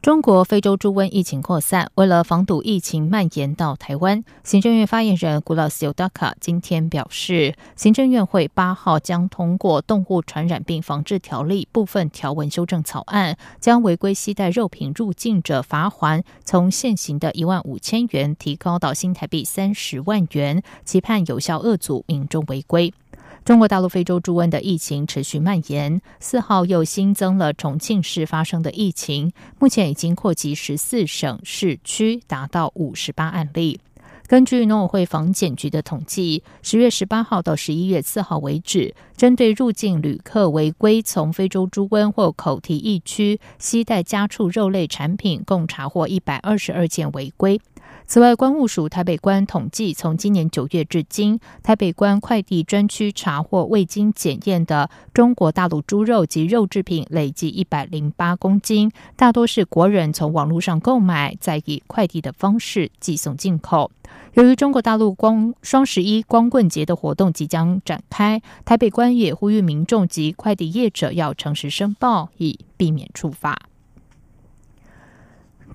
中国非洲猪瘟疫情扩散，为了防堵疫情蔓延到台湾，行政院发言人古老斯尤达卡今天表示，行政院会八号将通过《动物传染病防治条例》部分条文修正草案，将违规携带肉品入境者罚款从现行的一万五千元提高到新台币三十万元，期盼有效遏阻民众违规。中国大陆非洲猪瘟的疫情持续蔓延，四号又新增了重庆市发生的疫情，目前已经扩及十四省市区，达到五十八案例。根据农委会防检局的统计，十月十八号到十一月四号为止，针对入境旅客违规从非洲猪瘟或口蹄疫区携带家畜肉类产品，共查获一百二十二件违规。此外，关务署台北关统计，从今年九月至今，台北关快递专区查获未经检验的中国大陆猪肉及肉制品累计一百零八公斤，大多是国人从网络上购买，再以快递的方式寄送进口。由于中国大陆光双十一光棍节的活动即将展开，台北关也呼吁民众及快递业者要诚实申报，以避免处罚。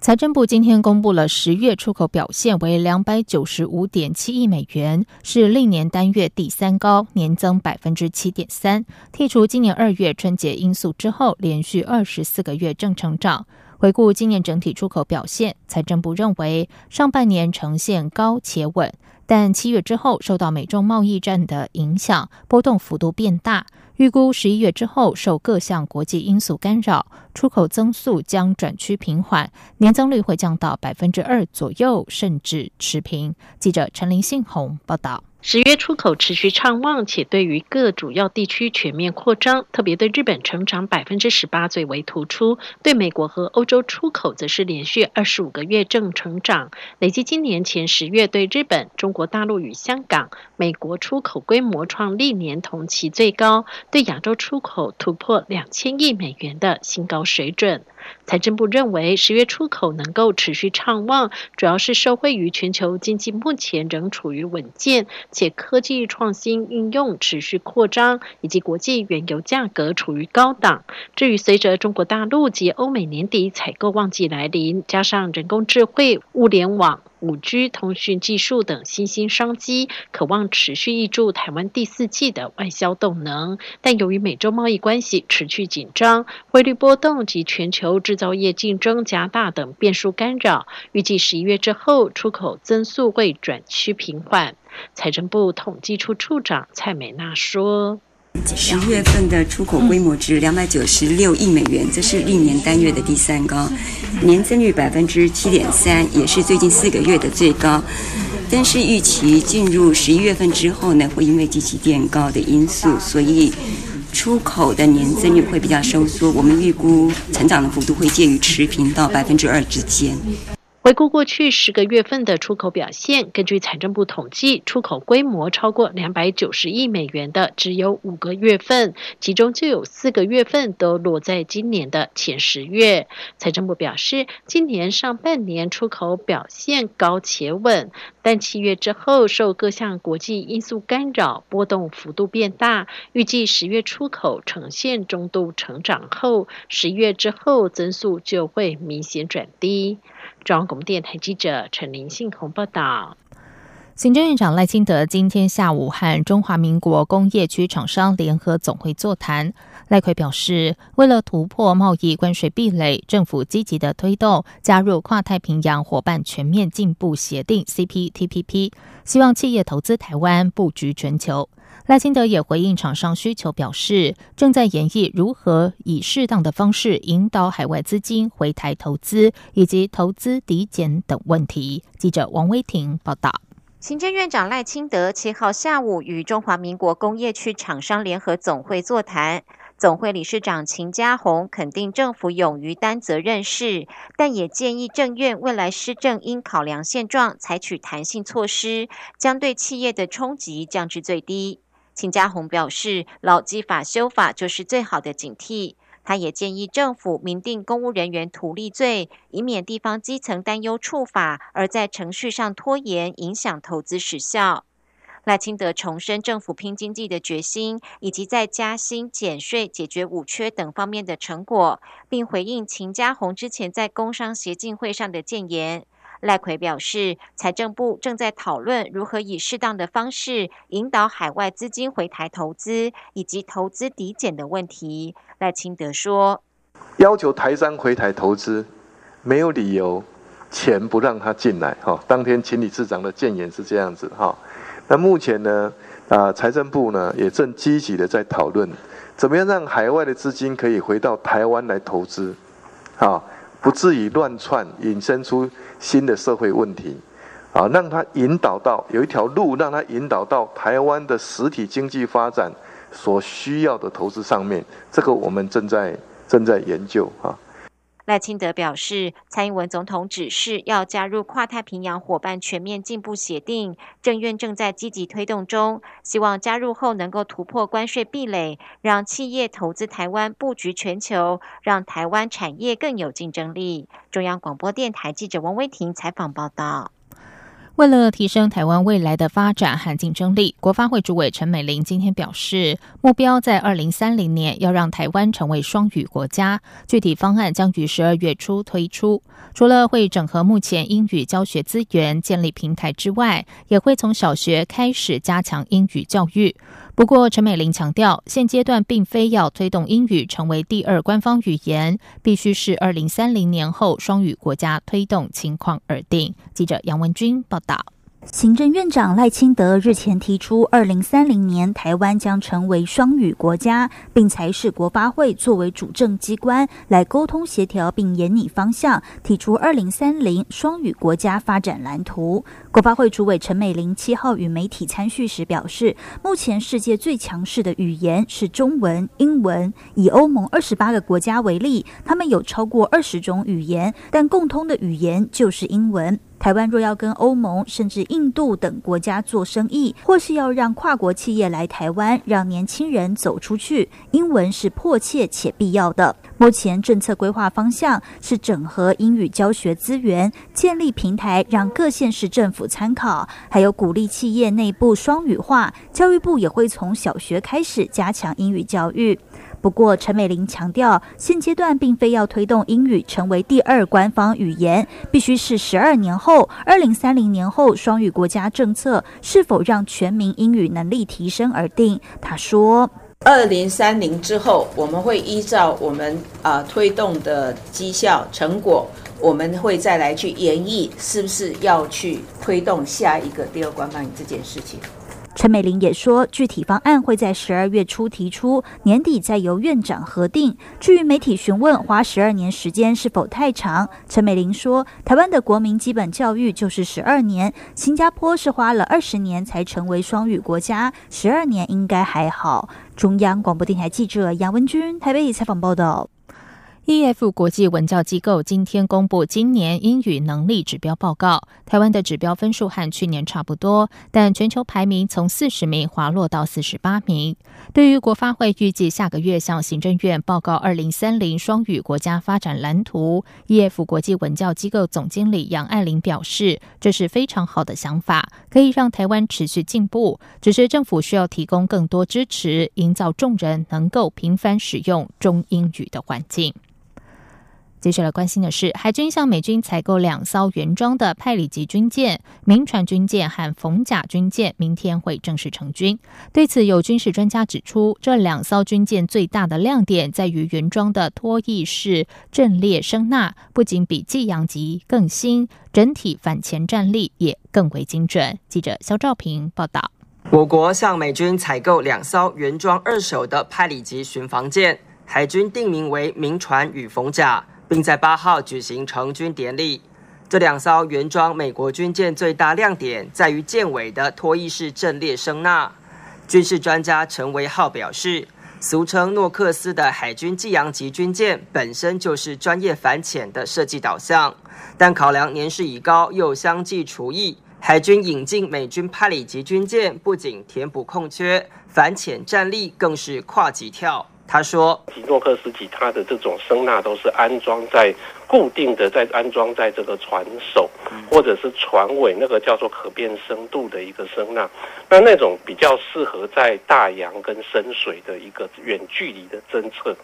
财政部今天公布了十月出口表现为两百九十五点七亿美元，是历年单月第三高，年增百分之七点三。剔除今年二月春节因素之后，连续二十四个月正成长。回顾今年整体出口表现，财政部认为上半年呈现高且稳，但七月之后受到美中贸易战的影响，波动幅度变大。预估十一月之后，受各项国际因素干扰，出口增速将转趋平缓，年增率会降到百分之二左右，甚至持平。记者陈林信宏报道。十月出口持续畅旺，且对于各主要地区全面扩张，特别对日本成长百分之十八最为突出。对美国和欧洲出口则是连续二十五个月正成长，累计今年前十月对日本、中国大陆与香港、美国出口规模创历年同期最高，对亚洲出口突破两千亿美元的新高水准。财政部认为，十月出口能够持续畅旺，主要是受惠于全球经济目前仍处于稳健，且科技创新应用持续扩张，以及国际原油价格处于高档。至于随着中国大陆及欧美年底采购旺季来临，加上人工智慧、物联网。五 G 通讯技术等新兴商机，渴望持续挹注台湾第四季的外销动能。但由于美洲贸易关系持续紧张、汇率波动及全球制造业竞争加大等变数干扰，预计十一月之后出口增速会转趋平缓。财政部统计处处长蔡美娜说。十月份的出口规模值两百九十六亿美元，这是历年单月的第三高，年增率百分之七点三，也是最近四个月的最高。但是预期进入十一月份之后呢，会因为机器垫高的因素，所以出口的年增率会比较收缩。我们预估成长的幅度会介于持平到百分之二之间。回顾过去十个月份的出口表现，根据财政部统计，出口规模超过两百九十亿美元的只有五个月份，其中就有四个月份都落在今年的前十月。财政部表示，今年上半年出口表现高且稳，但七月之后受各项国际因素干扰，波动幅度变大。预计十月出口呈现中度成长后，十一月之后增速就会明显转低。中央广播电台记者陈林信宏报道，行政院长赖清德今天下午和中华民国工业区厂商联合总会座谈。赖奎表示，为了突破贸易关税壁垒，政府积极的推动加入跨太平洋伙伴全面进步协定 （CPTPP），希望企业投资台湾，布局全球。赖清德也回应厂商需求，表示正在研议如何以适当的方式引导海外资金回台投资，以及投资抵减等问题。记者王威婷报道。行政院长赖清德七号下午与中华民国工业区厂商联合总会座谈。总会理事长秦家宏肯定政府勇于担责任事，但也建议政院未来施政应考量现状，采取弹性措施，将对企业的冲击降至最低。秦家宏表示，劳基法修法就是最好的警惕。他也建议政府明定公务人员图利罪，以免地方基层担忧触法，而在程序上拖延，影响投资时效。赖清德重申政府拼经济的决心，以及在加薪、减税、解决五缺等方面的成果，并回应秦家宏之前在工商协进会上的谏言。赖奎表示，财政部正在讨论如何以适当的方式引导海外资金回台投资，以及投资抵减的问题。赖清德说：“要求台商回台投资，没有理由钱不让他进来。哈，当天秦理事长的谏言是这样子。哈，那目前呢，啊，财政部呢也正积极的在讨论，怎么样让海外的资金可以回到台湾来投资，啊，不至于乱窜，引申出。”新的社会问题，啊，让他引导到有一条路，让他引导到台湾的实体经济发展所需要的投资上面。这个我们正在正在研究啊。赖清德表示，蔡英文总统指示要加入跨太平洋伙伴全面进步协定，政院正在积极推动中，希望加入后能够突破关税壁垒，让企业投资台湾布局全球，让台湾产业更有竞争力。中央广播电台记者王威婷采访报道。为了提升台湾未来的发展和竞争力，国发会主委陈美玲今天表示，目标在二零三零年要让台湾成为双语国家，具体方案将于十二月初推出。除了会整合目前英语教学资源、建立平台之外，也会从小学开始加强英语教育。不过，陈美玲强调，现阶段并非要推动英语成为第二官方语言，必须是二零三零年后双语国家推动情况而定。记者杨文君报道。行政院长赖清德日前提出，二零三零年台湾将成为双语国家，并才是国发会作为主政机关来沟通协调并研拟方向，提出二零三零双语国家发展蓝图。国发会主委陈美玲七号与媒体参叙时表示，目前世界最强势的语言是中文、英文。以欧盟二十八个国家为例，他们有超过二十种语言，但共通的语言就是英文。台湾若要跟欧盟甚至印度等国家做生意，或是要让跨国企业来台湾，让年轻人走出去，英文是迫切且必要的。目前政策规划方向是整合英语教学资源，建立平台让各县市政府参考，还有鼓励企业内部双语化。教育部也会从小学开始加强英语教育。不过，陈美玲强调，现阶段并非要推动英语成为第二官方语言，必须是十二年后、二零三零年后双语国家政策是否让全民英语能力提升而定。他说：“二零三零之后，我们会依照我们啊推动的绩效成果，我们会再来去演绎，是不是要去推动下一个第二官方语这件事情。”陈美玲也说，具体方案会在十二月初提出，年底再由院长核定。至于媒体询问花十二年时间是否太长，陈美玲说，台湾的国民基本教育就是十二年，新加坡是花了二十年才成为双语国家，十二年应该还好。中央广播电台记者杨文君台北采访报道。E.F. 国际文教机构今天公布今年英语能力指标报告。台湾的指标分数和去年差不多，但全球排名从四十名滑落到四十八名。对于国发会预计下个月向行政院报告二零三零双语国家发展蓝图，E.F. 国际文教机构总经理杨爱玲表示，这是非常好的想法，可以让台湾持续进步。只是政府需要提供更多支持，营造众人能够频繁使用中英语的环境。接下来关心的是，海军向美军采购两艘原装的派里级军舰“民船军舰”和“冯甲军舰”，明天会正式成军。对此，有军事专家指出，这两艘军舰最大的亮点在于原装的拖曳式阵列声纳，不仅比济阳级更新，整体反潜战力也更为精准。记者肖兆平报道：我国向美军采购两艘原装二手的派里级巡防舰，海军定名为“民船”与“冯甲”。并在八号举行成军典礼。这两艘原装美国军舰最大亮点在于舰尾的拖曳式阵列声纳。军事专家陈维浩表示，俗称诺克斯的海军济阳级军舰本身就是专业反潜的设计导向，但考量年事已高又相继除役，海军引进美军派里级军舰，不仅填补空缺，反潜战力更是跨级跳。他说：“吉诺克斯基它的这种声纳都是安装在固定的，在安装在这个船首或者是船尾，那个叫做可变深度的一个声纳。那那种比较适合在大洋跟深水的一个远距离的侦测。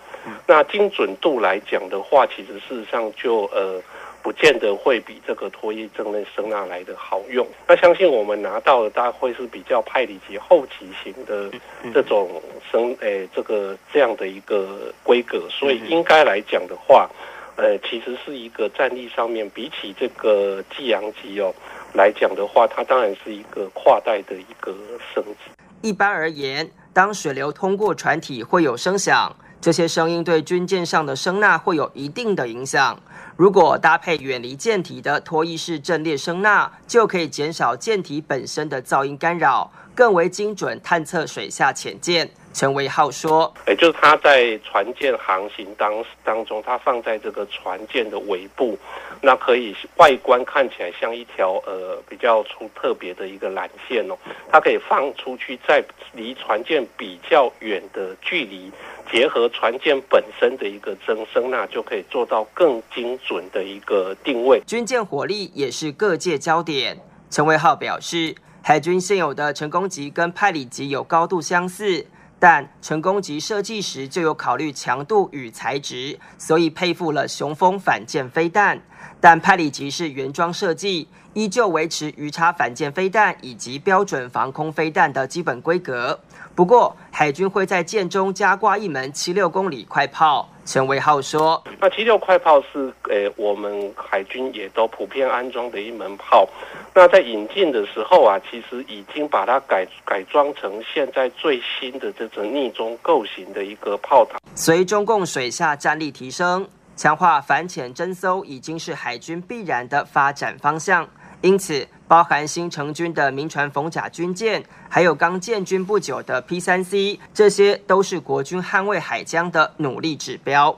那精准度来讲的话，其实事实上就呃。”不见得会比这个脱衣正内声纳来的好用。那相信我们拿到的大概会是比较派里级后期型的这种声，诶，这个这样的一个规格。所以应该来讲的话，呃，其实是一个战力上面比起这个济阳级哦来讲的话，它当然是一个跨代的一个升级。一般而言，当水流通过船体会有声响，这些声音对军舰上的声纳会有一定的影响。如果搭配远离舰体的脱衣式阵列声纳，就可以减少舰体本身的噪音干扰，更为精准探测水下潜舰。陈维浩说：“也就是它在船舰航行当当中，它放在这个船舰的尾部，那可以外观看起来像一条呃比较出特别的一个缆线哦，它可以放出去，在离船舰比较远的距离。”结合船舰本身的一个增声纳，就可以做到更精准的一个定位。军舰火力也是各界焦点。陈维浩表示，海军现有的成功级跟派里级有高度相似，但成功级设计时就有考虑强度与材质，所以配附了雄风反舰飞弹。但派里级是原装设计，依旧维持鱼叉反舰飞弹以及标准防空飞弹的基本规格。不过，海军会在舰中加挂一门七六公里快炮。陈维浩说：“那七六快炮是诶，我们海军也都普遍安装的一门炮。那在引进的时候啊，其实已经把它改改装成现在最新的这种逆中构型的一个炮塔。随中共水下战力提升，强化反潜侦搜已经是海军必然的发展方向。因此。”包含新成军的民船逢甲军舰，还有刚建军不久的 P 三 C，这些都是国军捍卫海疆的努力指标。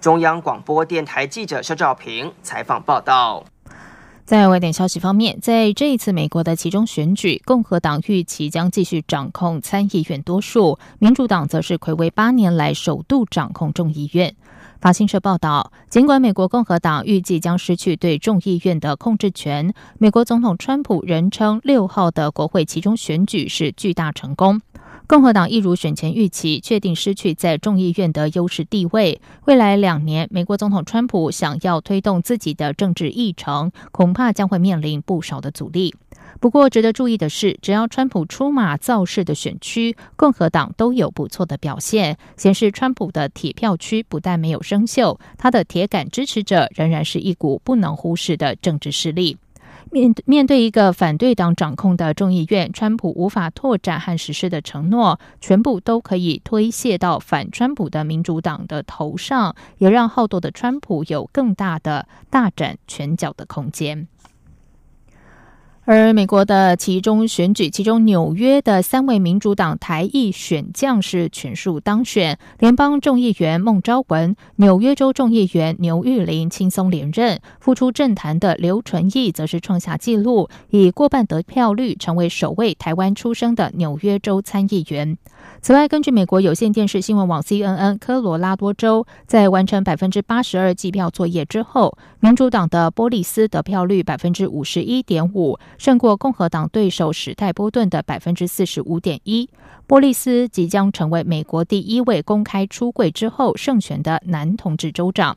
中央广播电台记者肖兆平采访报道。在外电消息方面，在这一次美国的其中选举，共和党预期将继续掌控参议院多数，民主党则是魁违八年来首度掌控众议院。法新社报道，尽管美国共和党预计将失去对众议院的控制权，美国总统川普仍称六号的国会其中选举是巨大成功。共和党一如选前预期，确定失去在众议院的优势地位。未来两年，美国总统川普想要推动自己的政治议程，恐怕将会面临不少的阻力。不过，值得注意的是，只要川普出马造势的选区，共和党都有不错的表现，显示川普的铁票区不但没有生锈，他的铁杆支持者仍然是一股不能忽视的政治势力。面面对一个反对党掌控的众议院，川普无法拓展和实施的承诺，全部都可以推卸到反川普的民主党的头上，也让好斗的川普有更大的大展拳脚的空间。而美国的其中选举，其中纽约的三位民主党台裔选将是全数当选，联邦众议员孟昭文、纽约州众议员牛玉林轻松连任，复出政坛的刘纯义则是创下纪录，以过半得票率成为首位台湾出生的纽约州参议员。此外，根据美国有线电视新闻网 CNN，科罗拉多州在完成百分之八十二计票作业之后，民主党的波利斯得票率百分之五十一点五，胜过共和党对手史泰波顿的百分之四十五点一。波利斯即将成为美国第一位公开出柜之后胜选的男同志州长。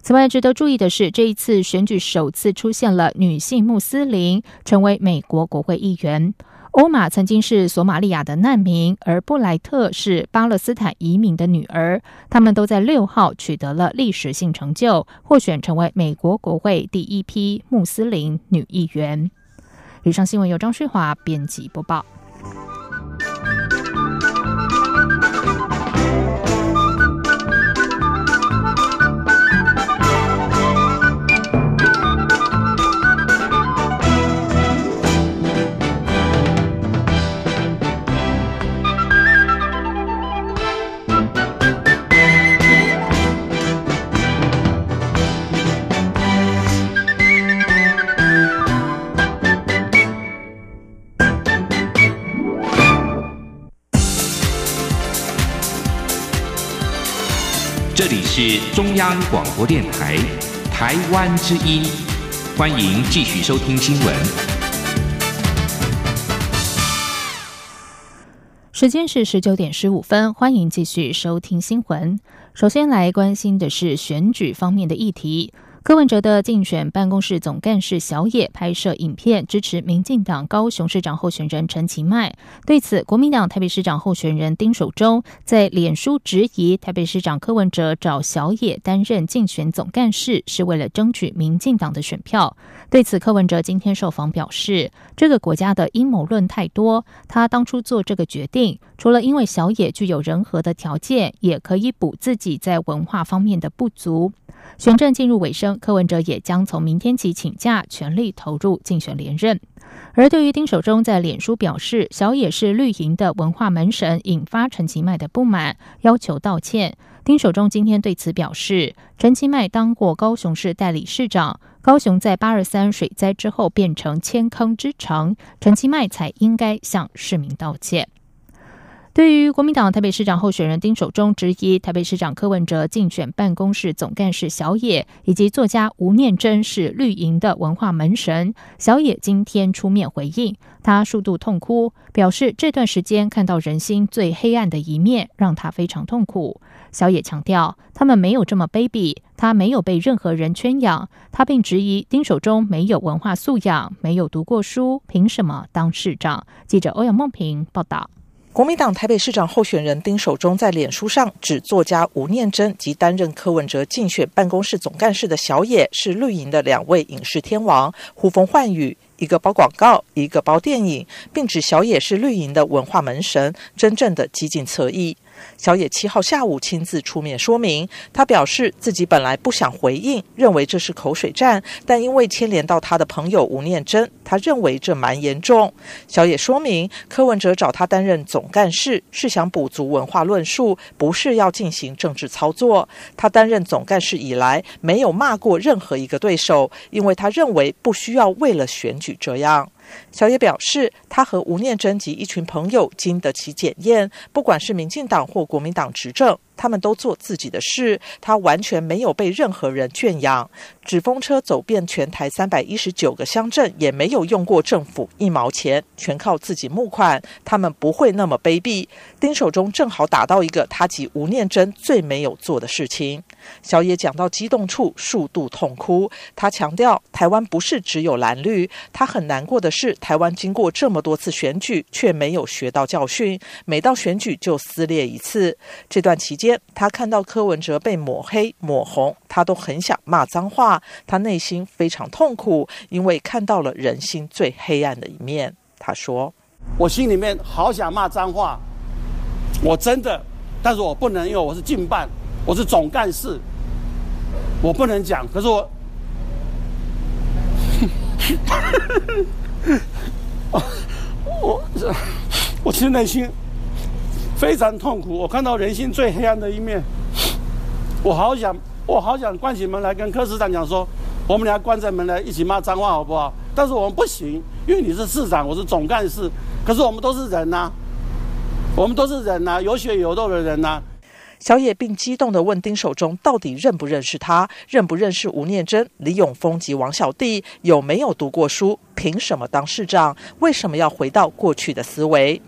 此外，值得注意的是，这一次选举首次出现了女性穆斯林成为美国国会议员。欧玛曾经是索马利亚的难民，而布莱特是巴勒斯坦移民的女儿。他们都在六号取得了历史性成就，获选成为美国国会第一批穆斯林女议员。以上新闻由张旭华编辑播报。这里是中央广播电台台湾之音，欢迎继续收听新闻。时间是十九点十五分，欢迎继续收听新闻。首先来关心的是选举方面的议题。柯文哲的竞选办公室总干事小野拍摄影片支持民进党高雄市长候选人陈其迈。对此，国民党台北市长候选人丁守中在脸书质疑台北市长柯文哲找小野担任竞选总干事是为了争取民进党的选票。对此，柯文哲今天受访表示，这个国家的阴谋论太多，他当初做这个决定，除了因为小野具有人和的条件，也可以补自己在文化方面的不足。选战进入尾声，柯文哲也将从明天起请假，全力投入竞选连任。而对于丁守中在脸书表示小野是绿营的文化门神，引发陈其迈的不满，要求道歉。丁守中今天对此表示，陈其迈当过高雄市代理市长，高雄在八二三水灾之后变成千坑之城，陈其迈才应该向市民道歉。对于国民党台北市长候选人丁守中质疑台北市长柯文哲竞选办公室总干事小野以及作家吴念真是绿营的文化门神，小野今天出面回应，他数度痛哭，表示这段时间看到人心最黑暗的一面，让他非常痛苦。小野强调，他们没有这么卑鄙，他没有被任何人圈养，他并质疑丁守中没有文化素养，没有读过书，凭什么当市长？记者欧阳梦平报道。国民党台北市长候选人丁守中在脸书上指作家吴念真及担任柯文哲竞选办公室总干事的小野是绿营的两位影视天王，呼风唤雨，一个包广告，一个包电影，并指小野是绿营的文化门神，真正的激进侧翼。小野七号下午亲自出面说明，他表示自己本来不想回应，认为这是口水战，但因为牵连到他的朋友吴念真，他认为这蛮严重。小野说明，柯文哲找他担任总干事是想补足文化论述，不是要进行政治操作。他担任总干事以来，没有骂过任何一个对手，因为他认为不需要为了选举这样。小野表示，他和吴念真及一群朋友经得起检验，不管是民进党或国民党执政。他们都做自己的事，他完全没有被任何人圈养。纸风车走遍全台三百一十九个乡镇，也没有用过政府一毛钱，全靠自己募款。他们不会那么卑鄙。丁守中正好打到一个他及吴念真最没有做的事情。小野讲到激动处，数度痛哭。他强调，台湾不是只有蓝绿。他很难过的是，台湾经过这么多次选举，却没有学到教训，每到选举就撕裂一次。这段期间。他看到柯文哲被抹黑抹红，他都很想骂脏话，他内心非常痛苦，因为看到了人心最黑暗的一面。他说：“我心里面好想骂脏话，我真的，但是我不能，因为我是近办，我是总干事，我不能讲。可是我，我，我其实内心。”非常痛苦，我看到人性最黑暗的一面。我好想，我好想关起门来跟柯市长讲说，我们俩关在门来一起骂脏话好不好？但是我们不行，因为你是市长，我是总干事。可是我们都是人呐，我们都是人呐，有血有肉的人呐。小野并激动地问丁守中，到底认不认识他？认不认识吴念真、李永峰及王小弟？有没有读过书？凭什么当市长？为什么要回到过去的思维？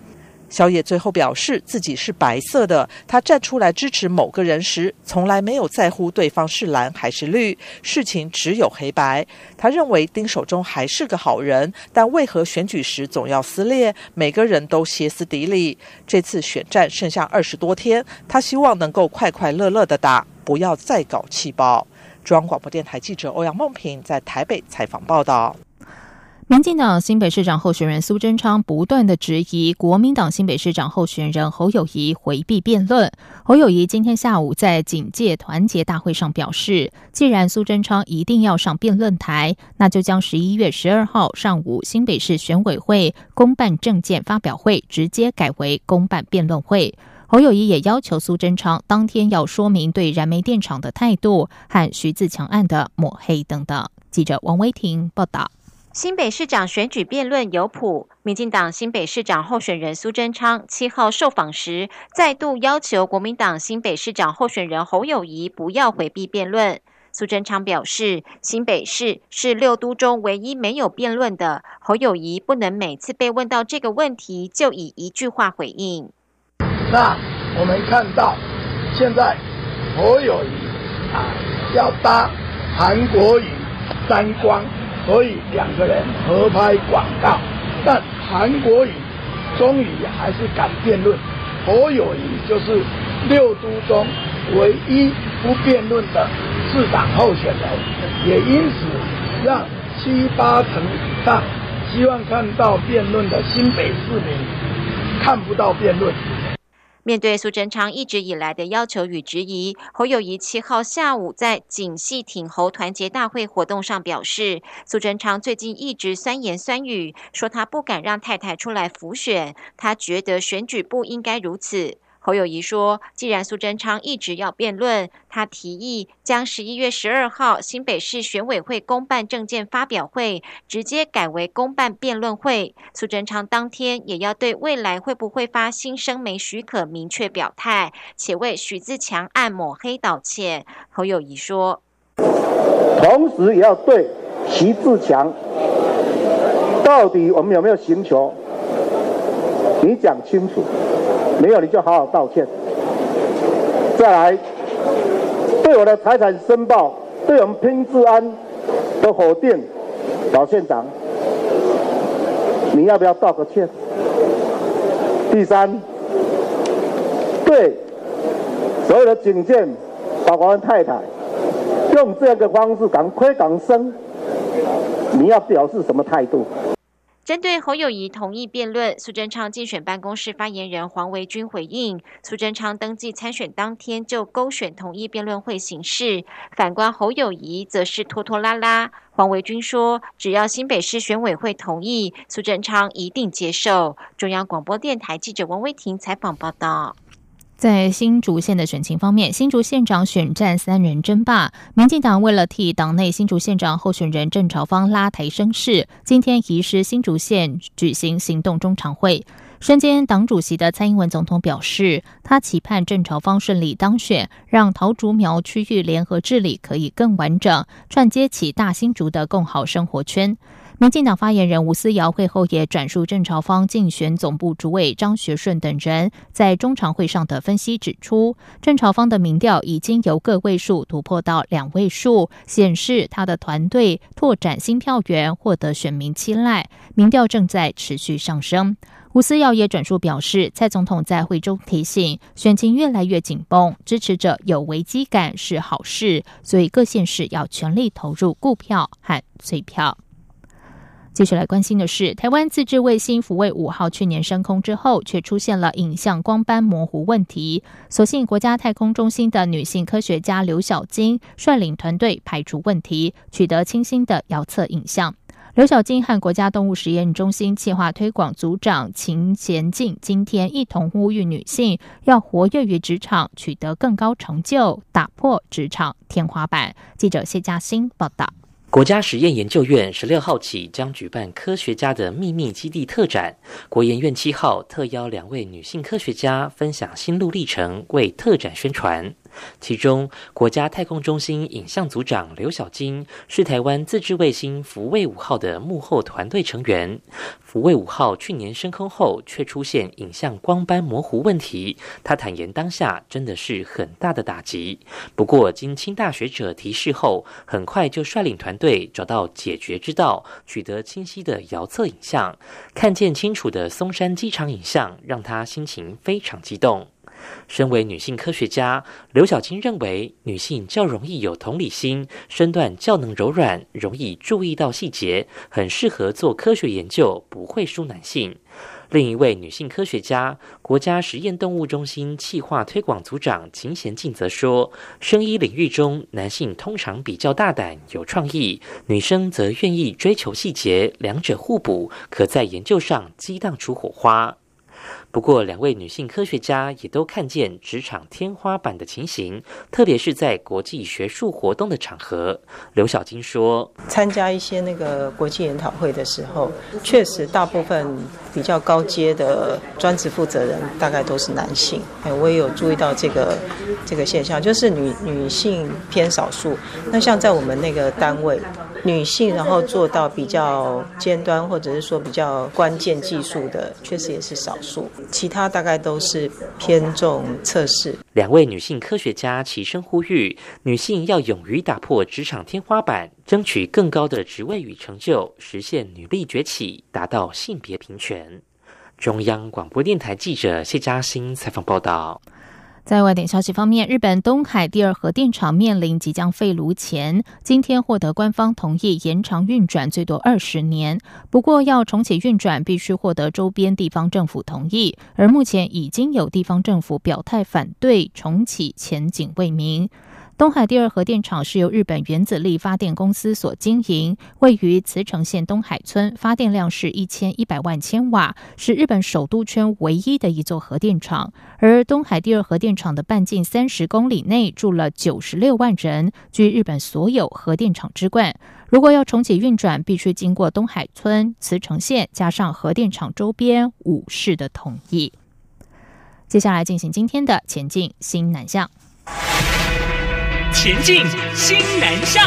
小野最后表示自己是白色的。他站出来支持某个人时，从来没有在乎对方是蓝还是绿，事情只有黑白。他认为丁守中还是个好人，但为何选举时总要撕裂？每个人都歇斯底里。这次选战剩下二十多天，他希望能够快快乐乐的打，不要再搞气爆。中央广播电台记者欧阳梦平在台北采访报道。民进党新北市长候选人苏贞昌不断的质疑国民党新北市长候选人侯友谊回避辩论。侯友谊今天下午在警界团结大会上表示，既然苏贞昌一定要上辩论台，那就将十一月十二号上午新北市选委会公办证件发表会直接改为公办辩论会。侯友谊也要求苏贞昌当天要说明对燃煤电厂的态度和徐自强案的抹黑等等。记者王威婷报道。新北市长选举辩论有谱，民进党新北市长候选人苏贞昌七号受访时，再度要求国民党新北市长候选人侯友谊不要回避辩论。苏贞昌表示，新北市是六都中唯一没有辩论的，侯友谊不能每次被问到这个问题就以一句话回应。那我们看到现在侯友谊啊要搭韩国语三光，所以两个人合拍广告，但。韩国瑜终于还是敢辩论，侯友谊就是六都中唯一不辩论的市长候选人，也因此让七八成以上希望看到辩论的新北市民看不到辩论。面对苏贞昌一直以来的要求与质疑，侯友谊七号下午在景系挺侯团结大会活动上表示，苏贞昌最近一直酸言酸语，说他不敢让太太出来浮选，他觉得选举不应该如此。侯友谊说：“既然苏贞昌一直要辩论，他提议将十一月十二号新北市选委会公办证件发表会直接改为公办辩论会。苏贞昌当天也要对未来会不会发新生媒许可明确表态，且为许自强案抹黑道歉。”侯友谊说：“同时也要对徐自强，到底我们有没有寻求？你讲清楚。”没有你就好好道歉。再来，对我的财产申报，对我们拼治安的否定，老县长，你要不要道个歉？第三，对所有的警舰，包括太太，用这样的方式港亏港生，你要表示什么态度？针对侯友谊同意辩论，苏贞昌竞选办公室发言人黄维军回应：苏贞昌登记参选当天就勾选同意辩论会形式，反观侯友谊则是拖拖拉拉。黄维军说：“只要新北市选委会同意，苏贞昌一定接受。”中央广播电台记者王威婷采访报道。在新竹县的选情方面，新竹县长选战三人争霸。民进党为了替党内新竹县长候选人郑朝芳拉抬声势，今天移师新竹县举行行动中常会。身兼党主席的蔡英文总统表示，他期盼郑朝芳顺利当选，让桃竹苗区域联合治理可以更完整，串接起大新竹的共好生活圈。民进党发言人吴思瑶会后也转述郑朝芳竞选总部主委张学顺等人在中常会上的分析，指出郑朝芳的民调已经由个位数突破到两位数，显示他的团队拓展新票源，获得选民青睐，民调正在持续上升。吴思瑶也转述表示，蔡总统在会中提醒，选情越来越紧绷，支持者有危机感是好事，所以各县市要全力投入顾票和催票。接下来关心的是，台湾自制卫星福卫五号去年升空之后，却出现了影像光斑模糊问题。所幸国家太空中心的女性科学家刘小金率领团队排除问题，取得清新的遥测影像。刘小金和国家动物实验中心企划推广组长秦贤静今天一同呼吁女性要活跃于职场，取得更高成就，打破职场天花板。记者谢嘉欣报道。国家实验研究院十六号起将举办科学家的秘密基地特展。国研院七号特邀两位女性科学家分享心路历程，为特展宣传。其中，国家太空中心影像组长刘晓金是台湾自制卫星福卫五号的幕后团队成员。福卫五号去年升空后，却出现影像光斑模糊问题。他坦言，当下真的是很大的打击。不过，经清大学者提示后，很快就率领团队找到解决之道，取得清晰的遥测影像，看见清楚的松山机场影像，让他心情非常激动。身为女性科学家，刘小金认为女性较容易有同理心，身段较能柔软，容易注意到细节，很适合做科学研究，不会输男性。另一位女性科学家，国家实验动物中心气化推广组长秦贤静则说，生医领域中，男性通常比较大胆有创意，女生则愿意追求细节，两者互补，可在研究上激荡出火花。不过，两位女性科学家也都看见职场天花板的情形，特别是在国际学术活动的场合。刘小金说：“参加一些那个国际研讨会的时候，确实大部分比较高阶的专职负责人大概都是男性。哎，我也有注意到这个这个现象，就是女女性偏少数。那像在我们那个单位。”女性，然后做到比较尖端，或者是说比较关键技术的，确实也是少数。其他大概都是偏重测试。两位女性科学家齐声呼吁，女性要勇于打破职场天花板，争取更高的职位与成就，实现女力崛起，达到性别平权。中央广播电台记者谢嘉欣采访报道。在外电消息方面，日本东海第二核电厂面临即将废炉前，今天获得官方同意延长运转最多二十年。不过，要重启运转，必须获得周边地方政府同意，而目前已经有地方政府表态反对重启，前景未明。东海第二核电厂是由日本原子力发电公司所经营，位于茨城县东海村，发电量是一千一百万千瓦，是日本首都圈唯一的一座核电厂。而东海第二核电厂的半径三十公里内住了九十六万人，居日本所有核电厂之冠。如果要重启运转，必须经过东海村、茨城县加上核电厂周边五市的同意。接下来进行今天的前进新南向。前进，新南向。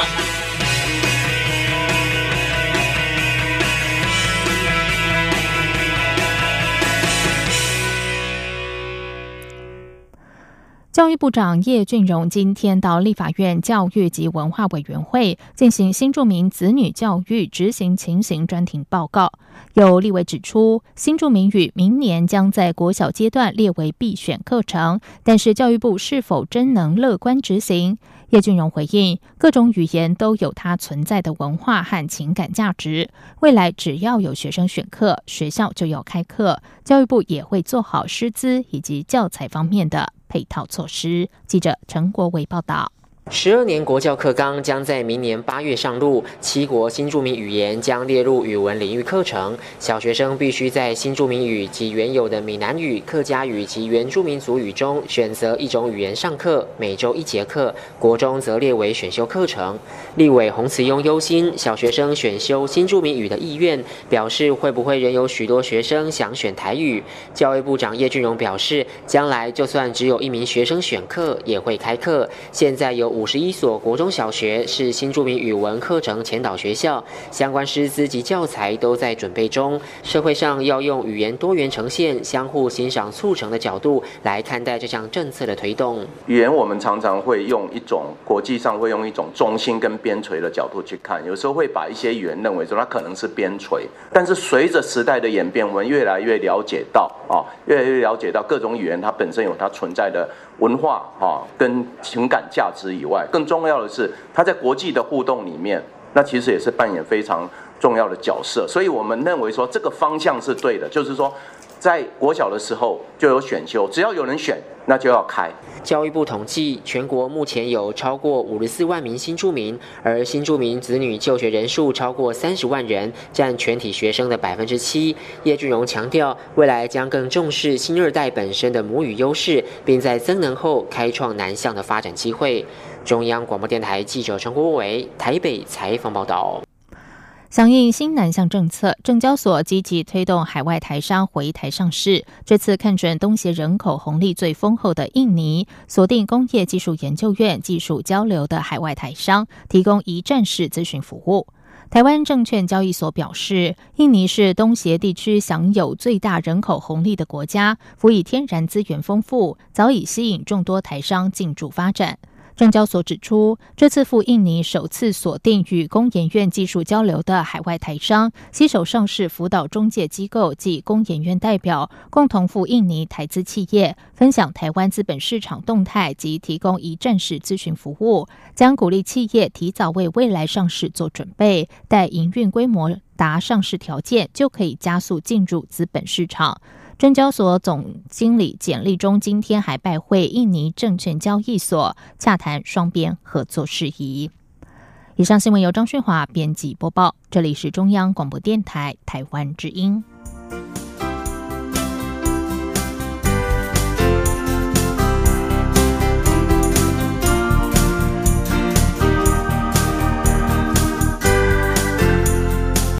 教育部长叶俊荣今天到立法院教育及文化委员会进行新著名子女教育执行情形专题报告。有立委指出，新著名语明年将在国小阶段列为必选课程，但是教育部是否真能乐观执行？叶俊荣回应：各种语言都有它存在的文化和情感价值。未来只要有学生选课，学校就要开课，教育部也会做好师资以及教材方面的配套措施。记者陈国伟报道。十二年国教课纲将在明年八月上路，七国新著名语言将列入语文领域课程。小学生必须在新著名语及原有的闽南语、客家语及原住民族语中选择一种语言上课，每周一节课。国中则列为选修课程。立委洪慈庸忧心小学生选修新著名语的意愿，表示会不会仍有许多学生想选台语？教育部长叶俊荣表示，将来就算只有一名学生选课，也会开课。现在有。五十一所国中小学是新著名语文课程前导学校，相关师资及教材都在准备中。社会上要用语言多元呈现、相互欣赏促成的角度来看待这项政策的推动。语言我们常常会用一种国际上会用一种中心跟边陲的角度去看，有时候会把一些语言认为说它可能是边陲，但是随着时代的演变，我们越来越了解到啊，越来越了解到各种语言它本身有它存在的。文化哈跟情感价值以外，更重要的是，它在国际的互动里面，那其实也是扮演非常重要的角色。所以我们认为说，这个方向是对的，就是说。在国小的时候就有选修，只要有人选，那就要开。教育部统计，全国目前有超过五十四万名新住民，而新住民子女就学人数超过三十万人，占全体学生的百分之七。叶俊荣强调，未来将更重视新二代本身的母语优势，并在增能后开创南向的发展机会。中央广播电台记者陈国伟台北采访报道。响应新南向政策，证交所积极推动海外台商回台上市。这次看准东协人口红利最丰厚的印尼，锁定工业技术研究院技术交流的海外台商，提供一站式咨询服务。台湾证券交易所表示，印尼是东协地区享有最大人口红利的国家，辅以天然资源丰富，早已吸引众多台商进驻发展。证交所指出，这次赴印尼首次锁定与工研院技术交流的海外台商，携手上市辅导中介机构及工研院代表，共同赴印尼台资企业分享台湾资本市场动态及提供一站式咨询服务，将鼓励企业提早为未来上市做准备，待营运规模达上市条件，就可以加速进入资本市场。证交所总经理简历中今天还拜会印尼证券交易所，洽谈双边合作事宜。以上新闻由张旭华编辑播报，这里是中央广播电台台湾之音。